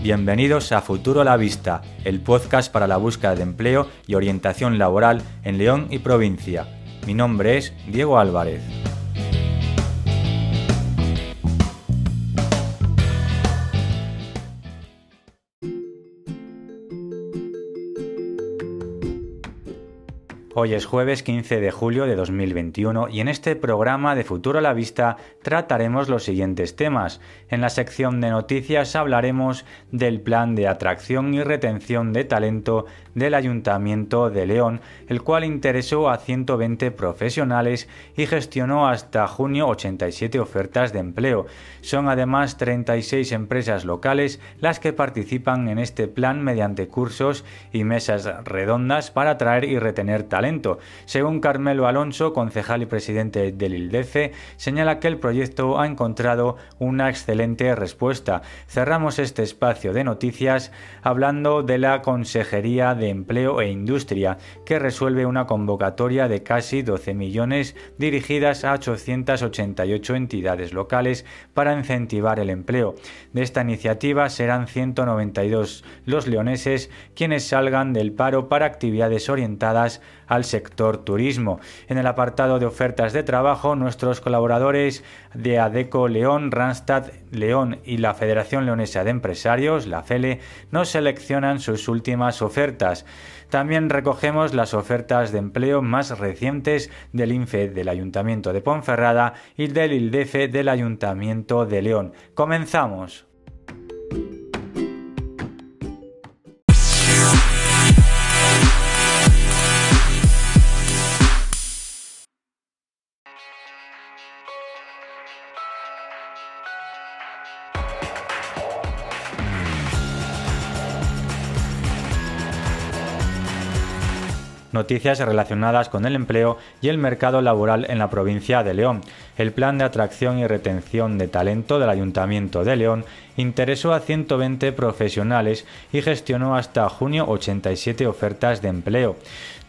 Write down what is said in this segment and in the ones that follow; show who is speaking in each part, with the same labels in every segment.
Speaker 1: Bienvenidos a Futuro a la Vista, el podcast para la búsqueda de empleo y orientación laboral en León y provincia. Mi nombre es Diego Álvarez. Hoy es jueves 15 de julio de 2021 y en este programa de Futuro a la Vista trataremos los siguientes temas. En la sección de noticias hablaremos del plan de atracción y retención de talento del Ayuntamiento de León, el cual interesó a 120 profesionales y gestionó hasta junio 87 ofertas de empleo. Son además 36 empresas locales las que participan en este plan mediante cursos y mesas redondas para atraer y retener talento según Carmelo Alonso, concejal y presidente del ILDECE, señala que el proyecto ha encontrado una excelente respuesta. Cerramos este espacio de noticias hablando de la Consejería de Empleo e Industria, que resuelve una convocatoria de casi 12 millones dirigidas a 888 entidades locales para incentivar el empleo. De esta iniciativa serán 192 los leoneses quienes salgan del paro para actividades orientadas al sector turismo. En el apartado de ofertas de trabajo, nuestros colaboradores de ADECO León, Randstad León y la Federación Leonesa de Empresarios, la FELE, nos seleccionan sus últimas ofertas. También recogemos las ofertas de empleo más recientes del INFE del Ayuntamiento de Ponferrada y del ILDEFE del Ayuntamiento de León. Comenzamos. Noticias relacionadas con el empleo y el mercado laboral en la provincia de León. El plan de atracción y retención de talento del Ayuntamiento de León interesó a 120 profesionales y gestionó hasta junio 87 ofertas de empleo.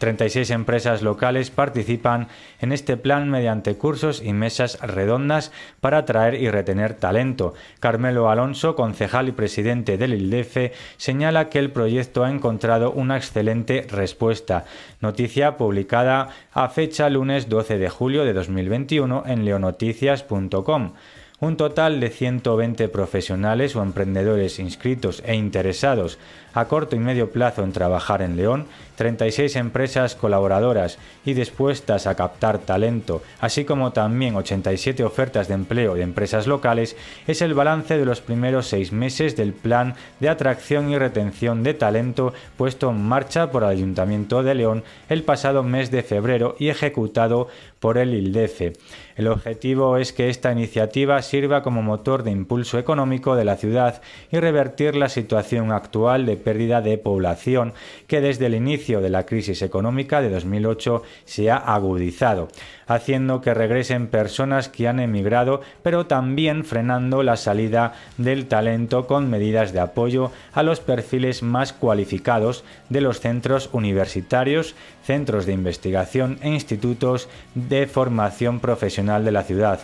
Speaker 1: 36 empresas locales participan en este plan mediante cursos y mesas redondas para atraer y retener talento. Carmelo Alonso, concejal y presidente del ILDEFE, señala que el proyecto ha encontrado una excelente respuesta. Noticia publicada a fecha lunes 12 de julio de 2021 en leonoticias.com. Un total de 120 profesionales o emprendedores inscritos e interesados a corto y medio plazo en trabajar en León, 36 empresas colaboradoras y dispuestas a captar talento, así como también 87 ofertas de empleo de empresas locales, es el balance de los primeros seis meses del plan de atracción y retención de talento puesto en marcha por el Ayuntamiento de León el pasado mes de febrero y ejecutado por el ILDEFE. El objetivo es que esta iniciativa sirva como motor de impulso económico de la ciudad y revertir la situación actual de pérdida de población que desde el inicio de la crisis económica de 2008 se ha agudizado, haciendo que regresen personas que han emigrado, pero también frenando la salida del talento con medidas de apoyo a los perfiles más cualificados de los centros universitarios, centros de investigación e institutos de formación profesional de la ciudad.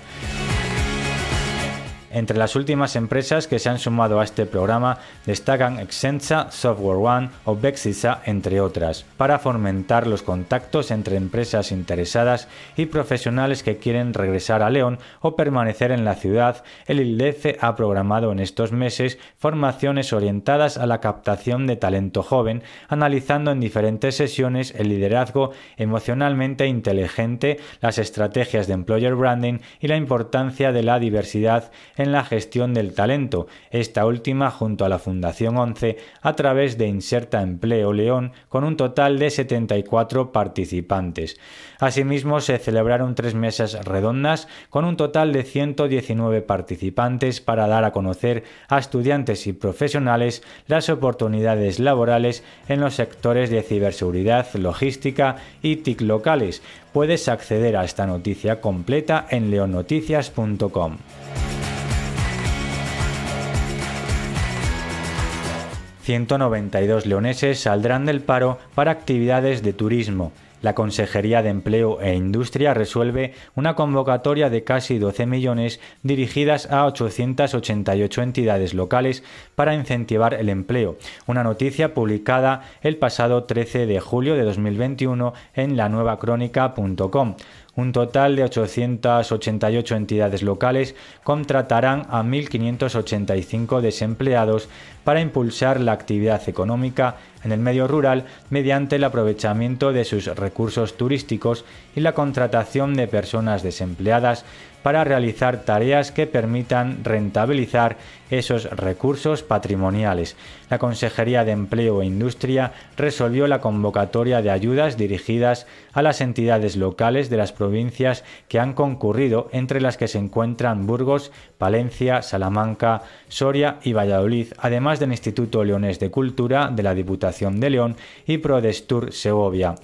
Speaker 1: Entre las últimas empresas que se han sumado a este programa destacan Exensa, Software One o Bexisa, entre otras, para fomentar los contactos entre empresas interesadas y profesionales que quieren regresar a León o permanecer en la ciudad. El ILDECE ha programado en estos meses formaciones orientadas a la captación de talento joven, analizando en diferentes sesiones el liderazgo emocionalmente inteligente, las estrategias de employer branding y la importancia de la diversidad en en la gestión del talento, esta última junto a la Fundación 11 a través de Inserta Empleo León con un total de 74 participantes. Asimismo, se celebraron tres mesas redondas con un total de 119 participantes para dar a conocer a estudiantes y profesionales las oportunidades laborales en los sectores de ciberseguridad, logística y TIC locales. Puedes acceder a esta noticia completa en leonoticias.com. 192 leoneses saldrán del paro para actividades de turismo. La Consejería de Empleo e Industria resuelve una convocatoria de casi 12 millones dirigidas a 888 entidades locales para incentivar el empleo. Una noticia publicada el pasado 13 de julio de 2021 en la nuevacrónica.com. Un total de 888 entidades locales contratarán a 1.585 desempleados para impulsar la actividad económica en el medio rural mediante el aprovechamiento de sus recursos turísticos y la contratación de personas desempleadas para realizar tareas que permitan rentabilizar esos recursos patrimoniales. La Consejería de Empleo e Industria resolvió la convocatoria de ayudas dirigidas a las entidades locales de las provincias que han concurrido, entre las que se encuentran Burgos, Palencia, Salamanca, Soria y Valladolid, además del Instituto Leones de Cultura de la Diputación de León y Prodestur Segovia.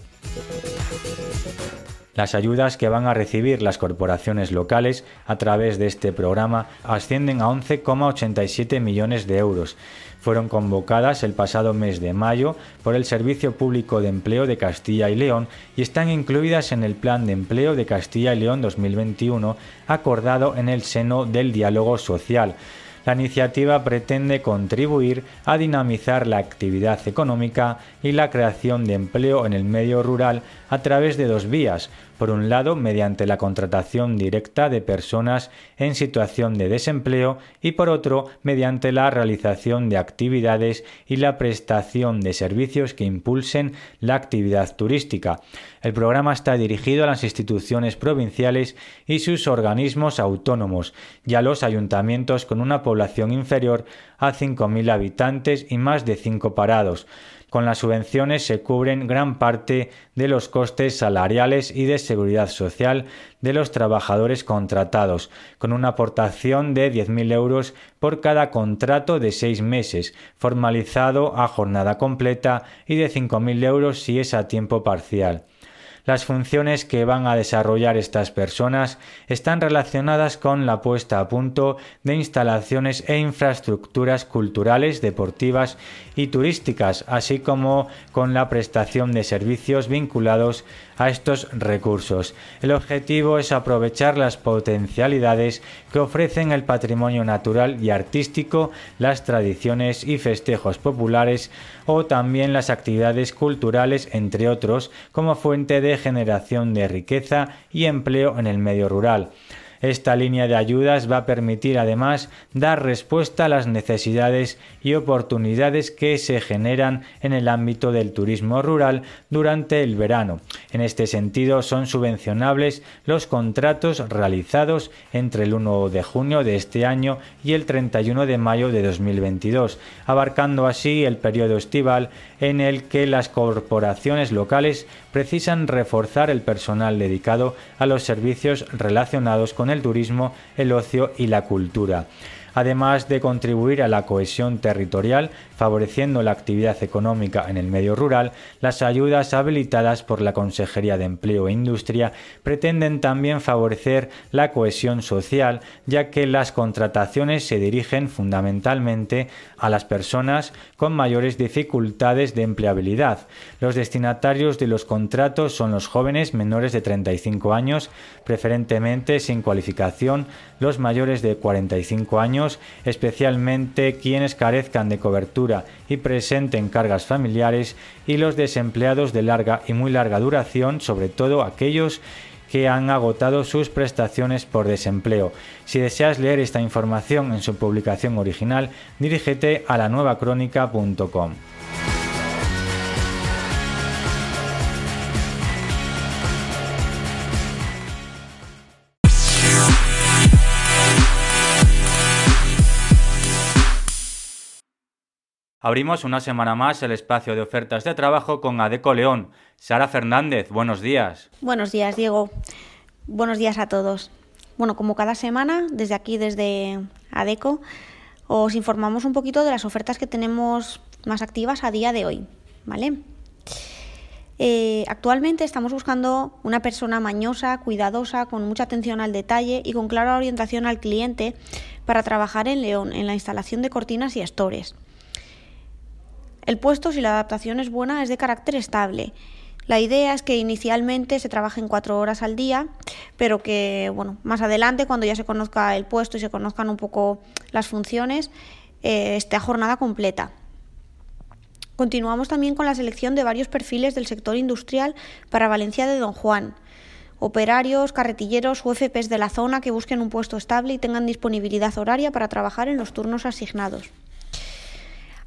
Speaker 1: Las ayudas que van a recibir las corporaciones locales a través de este programa ascienden a 11,87 millones de euros. Fueron convocadas el pasado mes de mayo por el Servicio Público de Empleo de Castilla y León y están incluidas en el Plan de Empleo de Castilla y León 2021 acordado en el seno del diálogo social. La iniciativa pretende contribuir a dinamizar la actividad económica y la creación de empleo en el medio rural a través de dos vías. Por un lado, mediante la contratación directa de personas en situación de desempleo y por otro, mediante la realización de actividades y la prestación de servicios que impulsen la actividad turística. El programa está dirigido a las instituciones provinciales y sus organismos autónomos y a los ayuntamientos con una población inferior a 5.000 habitantes y más de 5 parados. Con las subvenciones se cubren gran parte de los costes salariales y de seguridad social de los trabajadores contratados, con una aportación de 10.000 euros por cada contrato de seis meses, formalizado a jornada completa, y de 5.000 euros si es a tiempo parcial. Las funciones que van a desarrollar estas personas están relacionadas con la puesta a punto de instalaciones e infraestructuras culturales, deportivas y turísticas, así como con la prestación de servicios vinculados a estos recursos. El objetivo es aprovechar las potencialidades que ofrecen el patrimonio natural y artístico, las tradiciones y festejos populares o también las actividades culturales, entre otros, como fuente de generación de riqueza y empleo en el medio rural. Esta línea de ayudas va a permitir además dar respuesta a las necesidades y oportunidades que se generan en el ámbito del turismo rural durante el verano. En este sentido, son subvencionables los contratos realizados entre el 1 de junio de este año y el 31 de mayo de 2022, abarcando así el periodo estival en el que las corporaciones locales precisan reforzar el personal dedicado a los servicios relacionados con el turismo, el ocio y la cultura además de contribuir a la cohesión territorial, favoreciendo la actividad económica en el medio rural, las ayudas habilitadas por la Consejería de Empleo e Industria pretenden también favorecer la cohesión social, ya que las contrataciones se dirigen fundamentalmente a las personas con mayores dificultades de empleabilidad. Los destinatarios de los contratos son los jóvenes menores de 35 años, preferentemente sin cualificación, los mayores de 45 años, especialmente quienes carezcan de cobertura y presenten cargas familiares, y los desempleados de larga y muy larga duración, sobre todo aquellos que han agotado sus prestaciones por desempleo. Si deseas leer esta información en su publicación original, dirígete a la Abrimos una semana más el espacio de ofertas de trabajo con Adeco León. Sara Fernández, buenos días.
Speaker 2: Buenos días, Diego. Buenos días a todos. Bueno, como cada semana, desde aquí, desde Adeco, os informamos un poquito de las ofertas que tenemos más activas a día de hoy, ¿vale? Eh, actualmente estamos buscando una persona mañosa, cuidadosa, con mucha atención al detalle y con clara orientación al cliente para trabajar en León, en la instalación de cortinas y estores. El puesto, si la adaptación es buena, es de carácter estable. La idea es que inicialmente se trabaje en cuatro horas al día, pero que bueno, más adelante, cuando ya se conozca el puesto y se conozcan un poco las funciones, eh, esté a jornada completa. Continuamos también con la selección de varios perfiles del sector industrial para Valencia de Don Juan. Operarios, carretilleros o FPs de la zona que busquen un puesto estable y tengan disponibilidad horaria para trabajar en los turnos asignados.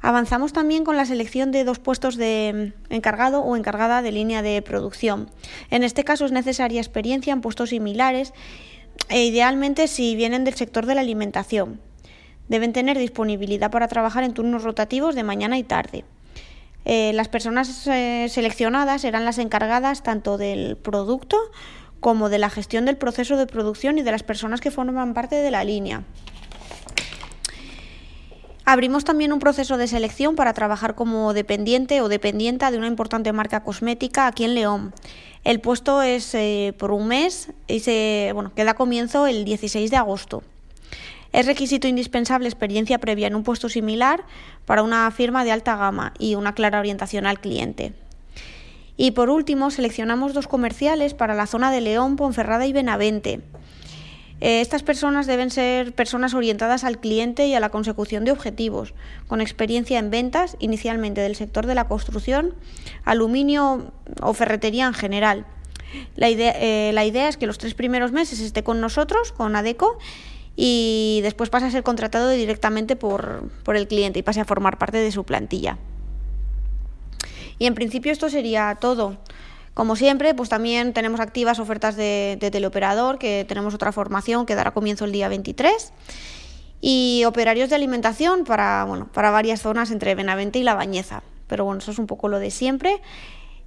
Speaker 2: Avanzamos también con la selección de dos puestos de encargado o encargada de línea de producción. En este caso es necesaria experiencia en puestos similares e idealmente si vienen del sector de la alimentación. Deben tener disponibilidad para trabajar en turnos rotativos de mañana y tarde. Eh, las personas eh, seleccionadas serán las encargadas tanto del producto como de la gestión del proceso de producción y de las personas que forman parte de la línea. Abrimos también un proceso de selección para trabajar como dependiente o dependienta de una importante marca cosmética aquí en León. El puesto es eh, por un mes y se, bueno, queda comienzo el 16 de agosto. Es requisito indispensable experiencia previa en un puesto similar para una firma de alta gama y una clara orientación al cliente. Y por último, seleccionamos dos comerciales para la zona de León, Ponferrada y Benavente. Eh, estas personas deben ser personas orientadas al cliente y a la consecución de objetivos, con experiencia en ventas, inicialmente del sector de la construcción, aluminio o ferretería en general. La idea, eh, la idea es que los tres primeros meses esté con nosotros, con ADECO, y después pase a ser contratado directamente por, por el cliente y pase a formar parte de su plantilla. Y en principio esto sería todo. Como siempre, pues también tenemos activas ofertas de, teleoperador, que tenemos otra formación que dará comienzo el día 23 y operarios de alimentación para, bueno, para varias zonas entre Benavente y La Bañeza. Pero bueno, eso es un poco lo de siempre.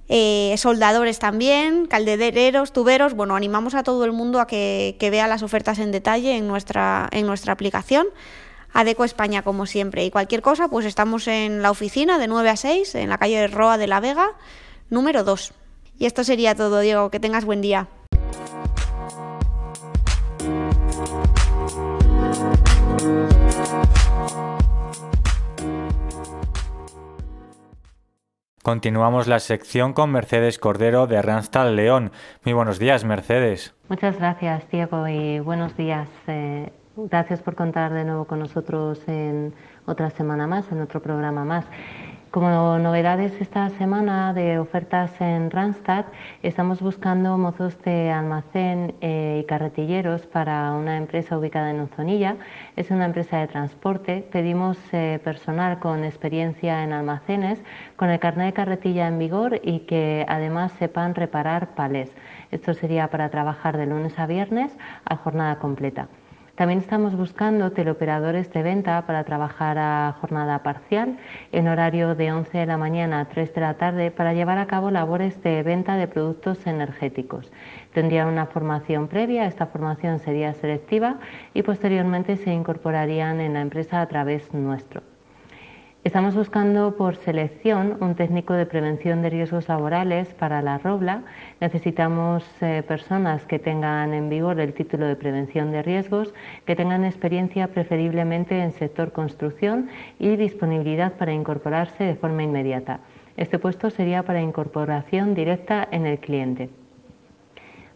Speaker 2: Eh, soldadores también, caldereros, tuberos. Bueno, animamos a todo el mundo a que, vea las ofertas en detalle en nuestra, en nuestra aplicación. Adeco España, como siempre. Y cualquier cosa, pues estamos en la oficina de 9 a 6, en la calle Roa de la Vega, número 2. Y esto sería todo, Diego. Que tengas buen día.
Speaker 1: Continuamos la sección con Mercedes Cordero de Randstad León. Muy buenos días, Mercedes.
Speaker 3: Muchas gracias, Diego, y buenos días. Eh, gracias por contar de nuevo con nosotros en otra semana más, en otro programa más. Como novedades esta semana de ofertas en Randstad, estamos buscando mozos de almacén eh, y carretilleros para una empresa ubicada en Uzonilla. Es una empresa de transporte. Pedimos eh, personal con experiencia en almacenes, con el carnet de carretilla en vigor y que además sepan reparar palés. Esto sería para trabajar de lunes a viernes a jornada completa. También estamos buscando teleoperadores de venta para trabajar a jornada parcial en horario de 11 de la mañana a 3 de la tarde para llevar a cabo labores de venta de productos energéticos. Tendrían una formación previa, esta formación sería selectiva y posteriormente se incorporarían en la empresa a través nuestro. Estamos buscando por selección un técnico de prevención de riesgos laborales para la Robla. Necesitamos eh, personas que tengan en vigor el título de prevención de riesgos, que tengan experiencia preferiblemente en sector construcción y disponibilidad para incorporarse de forma inmediata. Este puesto sería para incorporación directa en el cliente.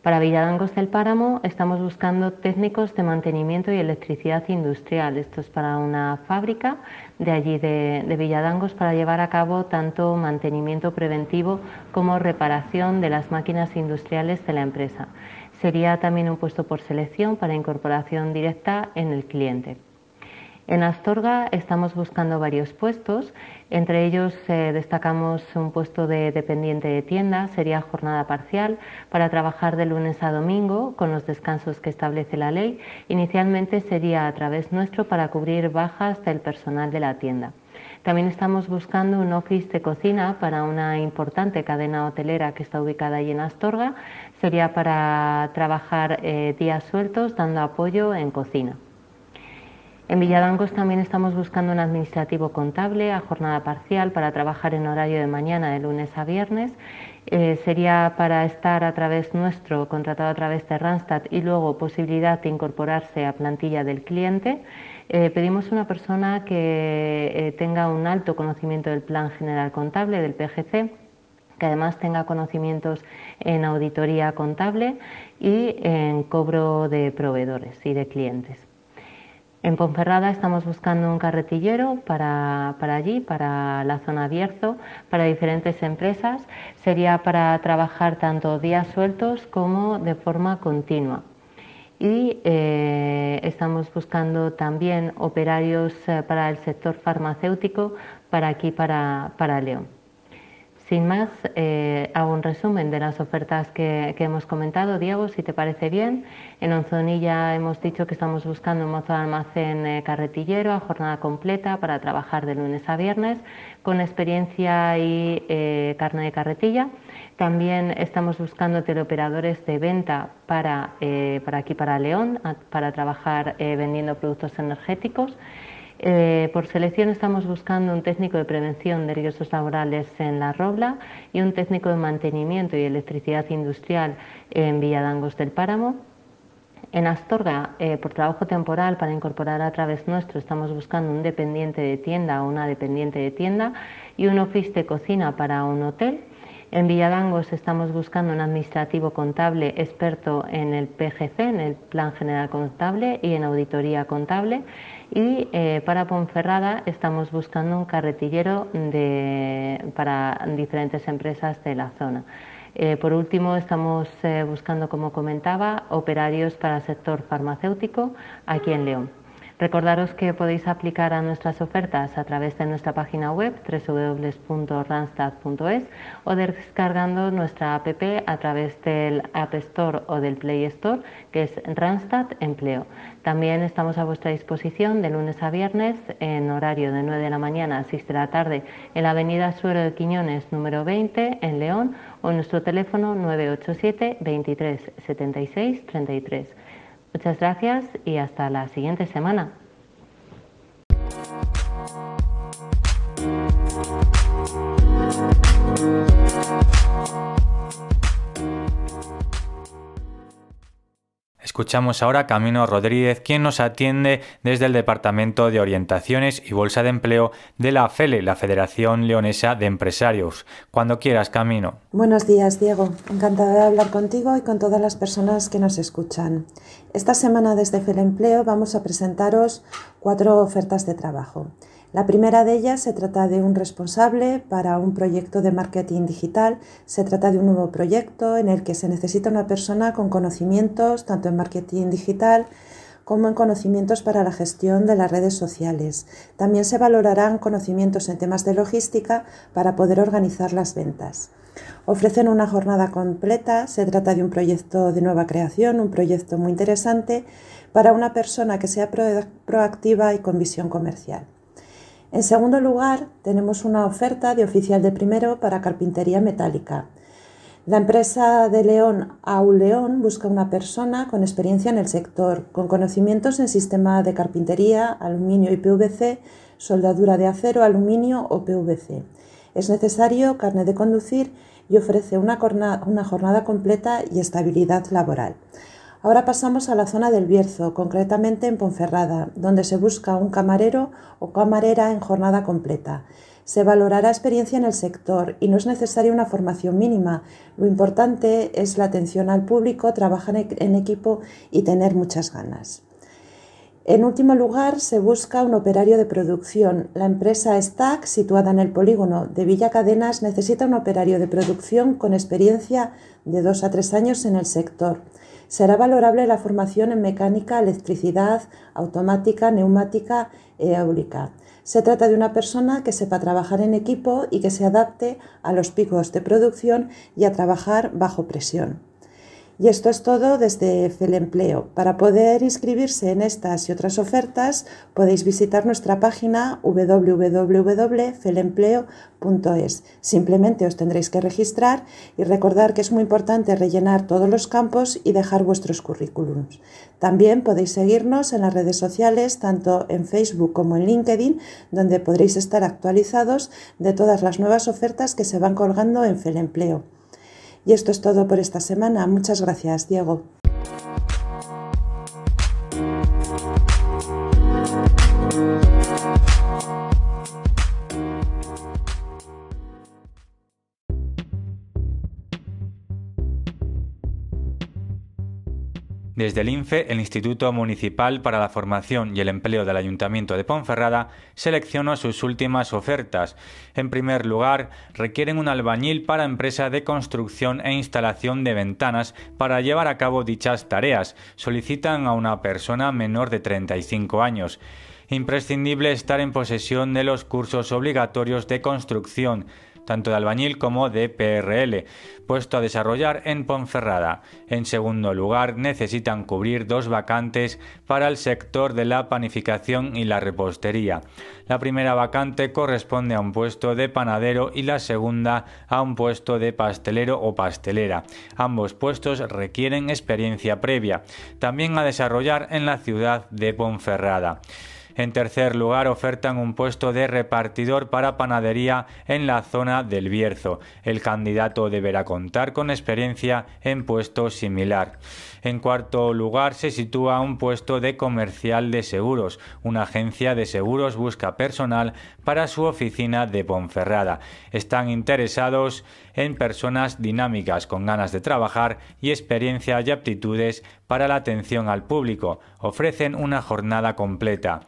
Speaker 3: Para Villadangos del Páramo estamos buscando técnicos de mantenimiento y electricidad industrial. Esto es para una fábrica de allí de, Villadangos para llevar a cabo tanto mantenimiento preventivo como reparación de las máquinas industriales de la empresa. Sería también un puesto por selección para incorporación directa en el cliente. En Astorga estamos buscando varios puestos, entre ellos eh, destacamos un puesto de dependiente de tienda, sería jornada parcial para trabajar de lunes a domingo con los descansos que establece la ley. Inicialmente sería a través nuestro para cubrir bajas del personal de la tienda. También estamos buscando un office de cocina para una importante cadena hotelera que está ubicada allí en Astorga. Sería para trabajar eh, días sueltos dando apoyo en cocina. En Villadangos también estamos buscando un administrativo contable a jornada parcial para trabajar en horario de mañana de lunes a viernes. Eh, sería para estar a través nuestro, contratado a través de Randstad y luego posibilidad de incorporarse a plantilla del cliente. Eh, pedimos una persona que eh, tenga un alto conocimiento del Plan General Contable, del PGC, que además tenga conocimientos en auditoría contable y en cobro de proveedores y de clientes. En Ponferrada estamos buscando un carretillero para, allí, para la zona abierto, para diferentes empresas. Sería para trabajar tanto días sueltos como de forma continua. Y eh, estamos buscando también operarios eh, para el sector farmacéutico para aquí, para León. Sin más, eh, hago un resumen de las ofertas que, hemos comentado. Diego, si te parece bien, en Onzonilla hemos dicho que estamos buscando un mozo de almacén eh, carretillero a jornada completa para trabajar de lunes a viernes con experiencia y eh, carne de carretilla. También estamos buscando teleoperadores de venta para, para aquí, para León, para trabajar vendiendo productos energéticos. Eh, por selección estamos buscando un técnico de prevención de riesgos laborales en La Robla y un técnico de mantenimiento y electricidad industrial en Villadangos del Páramo. En Astorga, eh, por trabajo temporal para incorporar a través nuestro, estamos buscando un dependiente de tienda o una dependiente de tienda y un office de cocina para un hotel. En Villadangos estamos buscando un administrativo contable experto en el PGC, en el Plan General Contable y en auditoría contable. Y eh, para Ponferrada estamos buscando un carretillero para diferentes empresas de la zona. Eh, por último, estamos eh, buscando, como comentaba, operarios para el sector farmacéutico aquí en León. Recordaros que podéis aplicar a nuestras ofertas a través de nuestra página web www.randstad.es o descargando nuestra app a través del App Store o del Play Store, que es Randstad Empleo. También estamos a vuestra disposición de lunes a viernes en horario de 9 de la mañana a 6 de la tarde en la avenida Suero de Quiñones número 20 en León o en nuestro teléfono 987 23 76 33. Muchas gracias y hasta la siguiente semana.
Speaker 1: Escuchamos ahora a Camino Rodríguez, quien nos atiende desde el Departamento de Orientaciones y Bolsa de Empleo de la FELE, la Federación Leonesa de Empresarios. Cuando quieras, Camino.
Speaker 4: Buenos días, Diego. Encantada de hablar contigo y con todas las personas que nos escuchan. Esta semana desde FELE Empleo vamos a presentaros cuatro ofertas de trabajo. La primera de ellas se trata de un responsable para un proyecto de marketing digital. Se trata de un nuevo proyecto en el que se necesita una persona con conocimientos tanto en marketing digital como en conocimientos para la gestión de las redes sociales. También se valorarán conocimientos en temas de logística para poder organizar las ventas. Ofrecen una jornada completa, se trata de un proyecto de nueva creación, un proyecto muy interesante para una persona que sea proactiva y con visión comercial. En segundo lugar, tenemos una oferta de oficial de primero para carpintería metálica. La empresa de León Auleón busca una persona con experiencia en el sector, con conocimientos en sistema de carpintería, aluminio y PVC, soldadura de acero, aluminio o PVC. Es necesario carne de conducir y ofrece una jornada completa y estabilidad laboral. Ahora pasamos a la zona del Bierzo, concretamente en Ponferrada, donde se busca un camarero o camarera en jornada completa. Se valorará experiencia en el sector y no es necesaria una formación mínima. Lo importante es la atención al público, trabajar en equipo y tener muchas ganas. En último lugar, se busca un operario de producción. La empresa Stack, situada en el polígono de Villa Cadenas, necesita un operario de producción con experiencia de dos a tres años en el sector. Será valorable la formación en mecánica, electricidad, automática, neumática e eólica. Se trata de una persona que sepa trabajar en equipo y que se adapte a los picos de producción y a trabajar bajo presión. Y esto es todo desde Felempleo. Para poder inscribirse en estas y otras ofertas podéis visitar nuestra página www.felempleo.es. Simplemente os tendréis que registrar y recordar que es muy importante rellenar todos los campos y dejar vuestros currículums. También podéis seguirnos en las redes sociales, tanto en Facebook como en LinkedIn, donde podréis estar actualizados de todas las nuevas ofertas que se van colgando en Felempleo. Y esto es todo por esta semana. Muchas gracias, Diego.
Speaker 1: Desde el INFE, el Instituto Municipal para la Formación y el Empleo del Ayuntamiento de Ponferrada seleccionó sus últimas ofertas. En primer lugar, requieren un albañil para empresa de construcción e instalación de ventanas para llevar a cabo dichas tareas. Solicitan a una persona menor de 35 años imprescindible estar en posesión de los cursos obligatorios de construcción, tanto de albañil como de PRL, puesto a desarrollar en Ponferrada. En segundo lugar, necesitan cubrir dos vacantes para el sector de la panificación y la repostería. La primera vacante corresponde a un puesto de panadero y la segunda a un puesto de pastelero o pastelera. Ambos puestos requieren experiencia previa, también a desarrollar en la ciudad de Ponferrada. En tercer lugar, ofertan un puesto de repartidor para panadería en la zona del Bierzo. El candidato deberá contar con experiencia en puesto similar. En cuarto lugar, se sitúa un puesto de comercial de seguros. Una agencia de seguros busca personal para su oficina de Ponferrada. Están interesados en personas dinámicas con ganas de trabajar y experiencia y aptitudes para la atención al público. Ofrecen una jornada completa.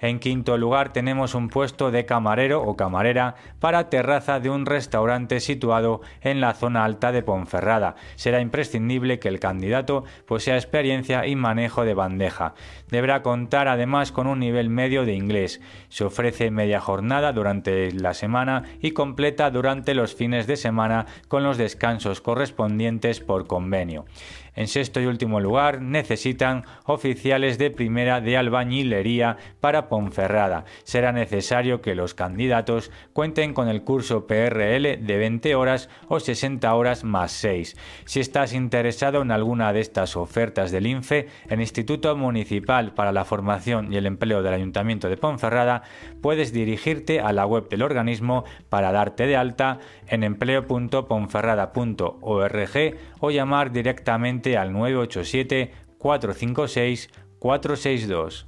Speaker 1: En quinto lugar tenemos un puesto de camarero o camarera para terraza de un restaurante situado en la zona alta de Ponferrada. Será imprescindible que el candidato posea experiencia y manejo de bandeja. Deberá contar además con un nivel medio de inglés. Se ofrece media jornada durante la semana y completa durante los fines de semana con los descansos correspondientes por convenio. En sexto y último lugar, necesitan oficiales de primera de albañilería para Ponferrada. Será necesario que los candidatos cuenten con el curso PRL de 20 horas o 60 horas más 6. Si estás interesado en alguna de estas ofertas del INFE, el Instituto Municipal para la Formación y el Empleo del Ayuntamiento de Ponferrada, puedes dirigirte a la web del organismo para darte de alta en empleo.ponferrada.org o llamar directamente al 987 456 462.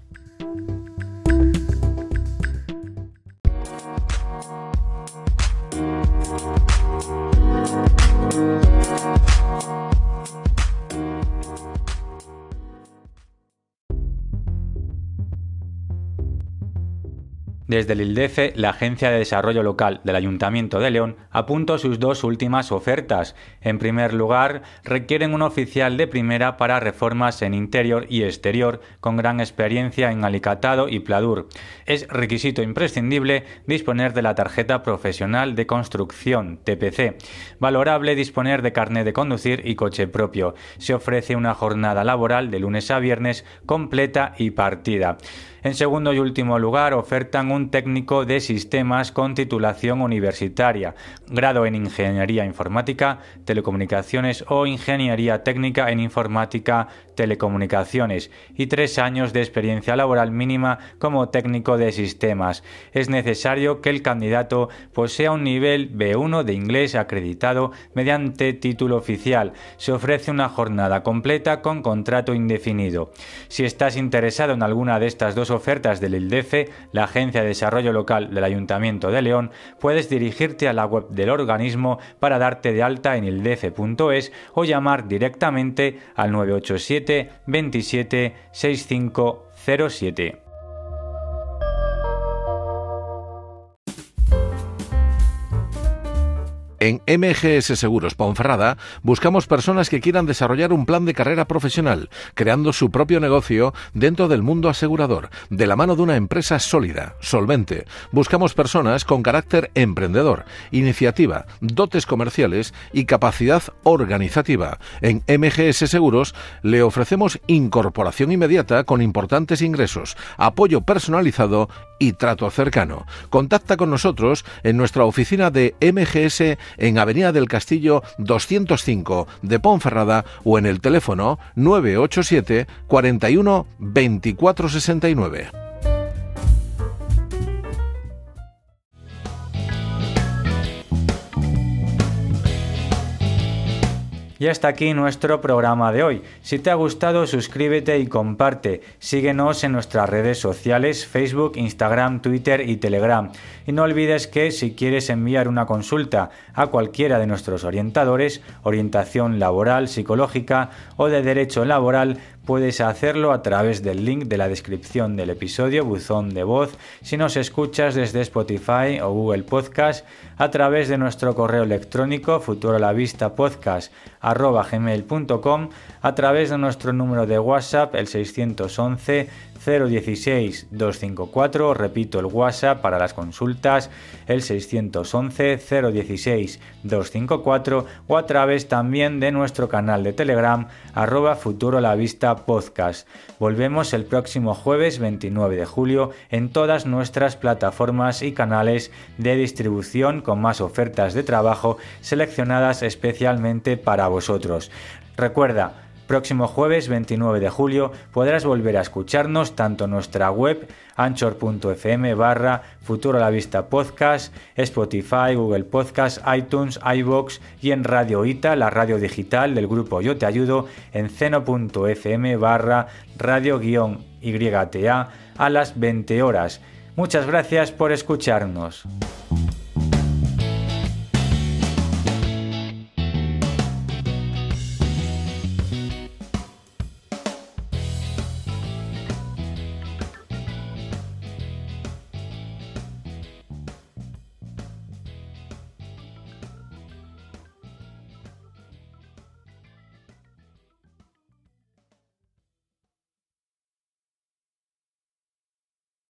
Speaker 1: Desde el ILDEFE, la Agencia de Desarrollo Local del Ayuntamiento de León apuntó sus dos últimas ofertas. En primer lugar, requieren un oficial de primera para reformas en interior y exterior con gran experiencia en alicatado y pladur. Es requisito imprescindible disponer de la tarjeta profesional de construcción TPC. Valorable disponer de carnet de conducir y coche propio. Se ofrece una jornada laboral de lunes a viernes completa y partida. En segundo y último lugar, ofertan un técnico de sistemas con titulación universitaria, grado en Ingeniería Informática, Telecomunicaciones o Ingeniería Técnica en Informática, Telecomunicaciones y tres años de experiencia laboral mínima como técnico de sistemas. Es necesario que el candidato posea un nivel B1 de inglés acreditado mediante título oficial. Se ofrece una jornada completa con contrato indefinido. Si estás interesado en alguna de estas dos ofertas del ILDEFE, la Agencia de Desarrollo Local del Ayuntamiento de León, puedes dirigirte a la web del organismo para darte de alta en ildefe.es o llamar directamente al 987 27 6507.
Speaker 5: En MGS Seguros Ponferrada buscamos personas que quieran desarrollar un plan de carrera profesional, creando su propio negocio dentro del mundo asegurador, de la mano de una empresa sólida, solvente. Buscamos personas con carácter emprendedor, iniciativa, dotes comerciales y capacidad organizativa. En MGS Seguros le ofrecemos incorporación inmediata con importantes ingresos, apoyo personalizado y trato cercano. Contacta con nosotros en nuestra oficina de MGS en Avenida del Castillo 205 de Ponferrada o en el teléfono 987 41 24
Speaker 1: Y hasta aquí nuestro programa de hoy. Si te ha gustado, suscríbete y comparte. Síguenos en nuestras redes sociales, Facebook, Instagram, Twitter y Telegram. Y no olvides que si quieres enviar una consulta a cualquiera de nuestros orientadores, orientación laboral, psicológica o de derecho laboral, puedes hacerlo a través del link de la descripción del episodio, buzón de voz, si nos escuchas desde Spotify o Google Podcast, a través de nuestro correo electrónico futurolavistapodcast.com, a través de nuestro número de WhatsApp, el 611 016 254, repito el WhatsApp para las consultas, el 611 016 254 o a través también de nuestro canal de Telegram arroba podcast. Volvemos el próximo jueves 29 de julio en todas nuestras plataformas y canales de distribución con más ofertas de trabajo seleccionadas especialmente para vosotros. Recuerda, próximo jueves 29 de julio podrás volver a escucharnos tanto en nuestra web anchor.fm barra Futuro la Vista Podcast, Spotify, Google Podcast, iTunes, iBox y en Radio Ita, la radio digital del grupo Yo Te Ayudo, en ceno.fm barra radio-yta a las 20 horas. Muchas gracias por escucharnos.